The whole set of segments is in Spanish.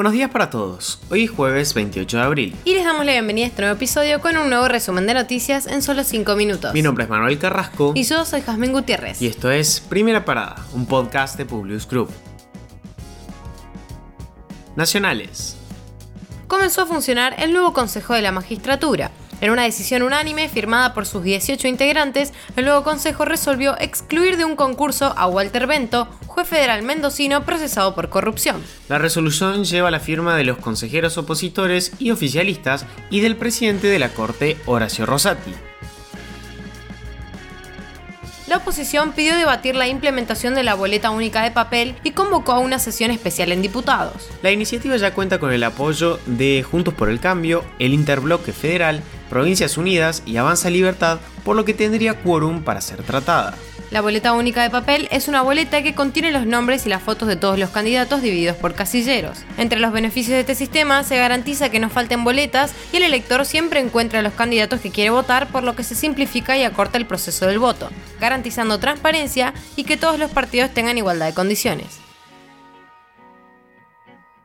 Buenos días para todos. Hoy es jueves 28 de abril. Y les damos la bienvenida a este nuevo episodio con un nuevo resumen de noticias en solo 5 minutos. Mi nombre es Manuel Carrasco. Y yo soy Jazmín Gutiérrez. Y esto es Primera Parada, un podcast de Publius Group. Nacionales. Comenzó a funcionar el nuevo Consejo de la Magistratura. En una decisión unánime firmada por sus 18 integrantes, el nuevo Consejo resolvió excluir de un concurso a Walter Bento, juez federal mendocino procesado por corrupción. La resolución lleva la firma de los consejeros opositores y oficialistas y del presidente de la Corte, Horacio Rosati. La oposición pidió debatir la implementación de la boleta única de papel y convocó a una sesión especial en diputados. La iniciativa ya cuenta con el apoyo de Juntos por el Cambio, el Interbloque Federal, Provincias Unidas y Avanza Libertad, por lo que tendría quórum para ser tratada. La boleta única de papel es una boleta que contiene los nombres y las fotos de todos los candidatos divididos por casilleros. Entre los beneficios de este sistema se garantiza que no falten boletas y el elector siempre encuentra a los candidatos que quiere votar, por lo que se simplifica y acorta el proceso del voto, garantizando transparencia y que todos los partidos tengan igualdad de condiciones.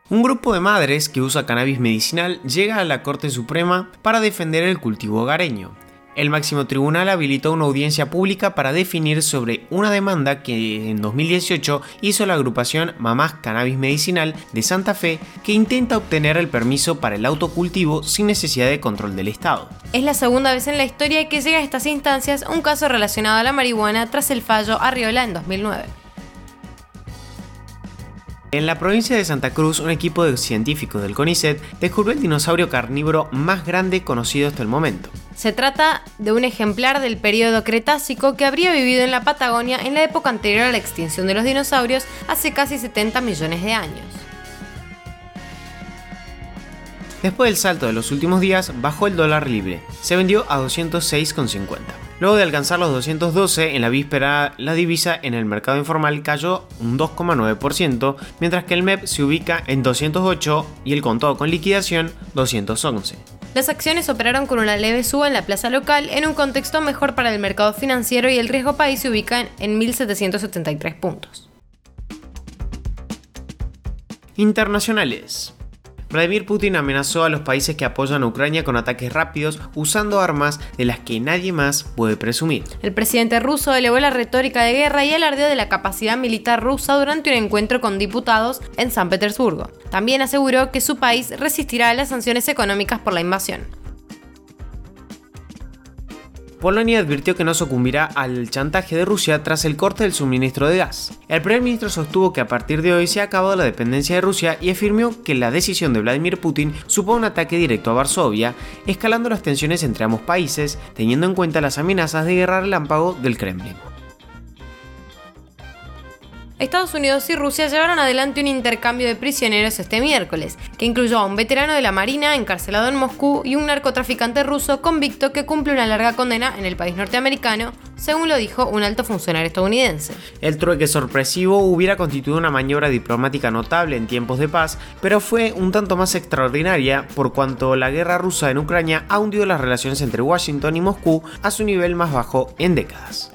Un grupo de madres que usa cannabis medicinal llega a la Corte Suprema para defender el cultivo hogareño. El máximo tribunal habilitó una audiencia pública para definir sobre una demanda que en 2018 hizo la agrupación Mamás Cannabis Medicinal de Santa Fe que intenta obtener el permiso para el autocultivo sin necesidad de control del Estado. Es la segunda vez en la historia que llega a estas instancias un caso relacionado a la marihuana tras el fallo Arriola en 2009. En la provincia de Santa Cruz, un equipo de científicos del CONICET descubrió el dinosaurio carnívoro más grande conocido hasta el momento. Se trata de un ejemplar del periodo Cretácico que habría vivido en la Patagonia en la época anterior a la extinción de los dinosaurios hace casi 70 millones de años. Después del salto de los últimos días, bajó el dólar libre. Se vendió a 206,50. Luego de alcanzar los 212 en la víspera, la divisa en el mercado informal cayó un 2,9%, mientras que el MEP se ubica en 208 y el contado con liquidación 211. Las acciones operaron con una leve suba en la plaza local en un contexto mejor para el mercado financiero y el riesgo país se ubica en 1.773 puntos. Internacionales. Vladimir Putin amenazó a los países que apoyan a Ucrania con ataques rápidos usando armas de las que nadie más puede presumir. El presidente ruso elevó la retórica de guerra y alardeó de la capacidad militar rusa durante un encuentro con diputados en San Petersburgo. También aseguró que su país resistirá a las sanciones económicas por la invasión. Polonia advirtió que no sucumbirá al chantaje de Rusia tras el corte del suministro de gas. El primer ministro sostuvo que a partir de hoy se ha acabado la dependencia de Rusia y afirmó que la decisión de Vladimir Putin supone un ataque directo a Varsovia, escalando las tensiones entre ambos países, teniendo en cuenta las amenazas de guerra relámpago del Kremlin. Estados Unidos y Rusia llevaron adelante un intercambio de prisioneros este miércoles, que incluyó a un veterano de la Marina encarcelado en Moscú y un narcotraficante ruso convicto que cumple una larga condena en el país norteamericano, según lo dijo un alto funcionario estadounidense. El trueque sorpresivo hubiera constituido una maniobra diplomática notable en tiempos de paz, pero fue un tanto más extraordinaria por cuanto la guerra rusa en Ucrania ha hundido las relaciones entre Washington y Moscú a su nivel más bajo en décadas.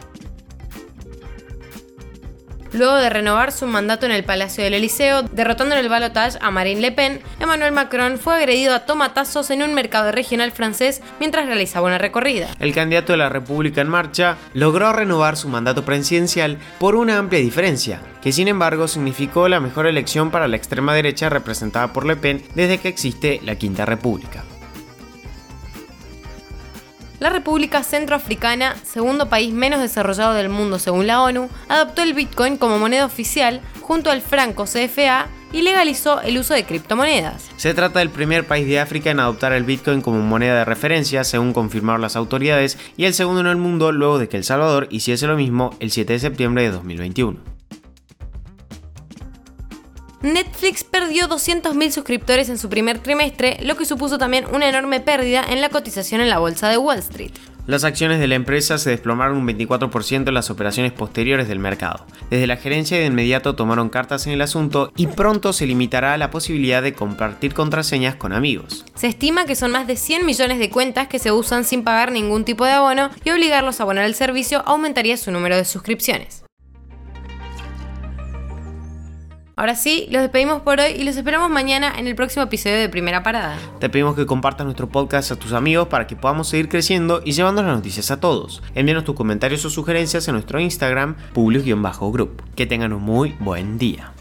Luego de renovar su mandato en el Palacio del Eliseo, derrotando en el balotage a Marine Le Pen, Emmanuel Macron fue agredido a tomatazos en un mercado regional francés mientras realizaba una recorrida. El candidato de la República en Marcha logró renovar su mandato presidencial por una amplia diferencia, que sin embargo significó la mejor elección para la extrema derecha representada por Le Pen desde que existe la Quinta República. La República Centroafricana, segundo país menos desarrollado del mundo según la ONU, adoptó el Bitcoin como moneda oficial junto al franco CFA y legalizó el uso de criptomonedas. Se trata del primer país de África en adoptar el Bitcoin como moneda de referencia, según confirmaron las autoridades, y el segundo en el mundo luego de que El Salvador hiciese lo mismo el 7 de septiembre de 2021. Netflix perdió 200.000 suscriptores en su primer trimestre, lo que supuso también una enorme pérdida en la cotización en la bolsa de Wall Street. Las acciones de la empresa se desplomaron un 24% en las operaciones posteriores del mercado. Desde la gerencia de inmediato tomaron cartas en el asunto y pronto se limitará a la posibilidad de compartir contraseñas con amigos. Se estima que son más de 100 millones de cuentas que se usan sin pagar ningún tipo de abono y obligarlos a abonar el servicio aumentaría su número de suscripciones. Ahora sí, los despedimos por hoy y los esperamos mañana en el próximo episodio de Primera Parada. Te pedimos que compartas nuestro podcast a tus amigos para que podamos seguir creciendo y llevando las noticias a todos. Envíanos tus comentarios o sugerencias en nuestro Instagram, publius-group. Que tengan un muy buen día.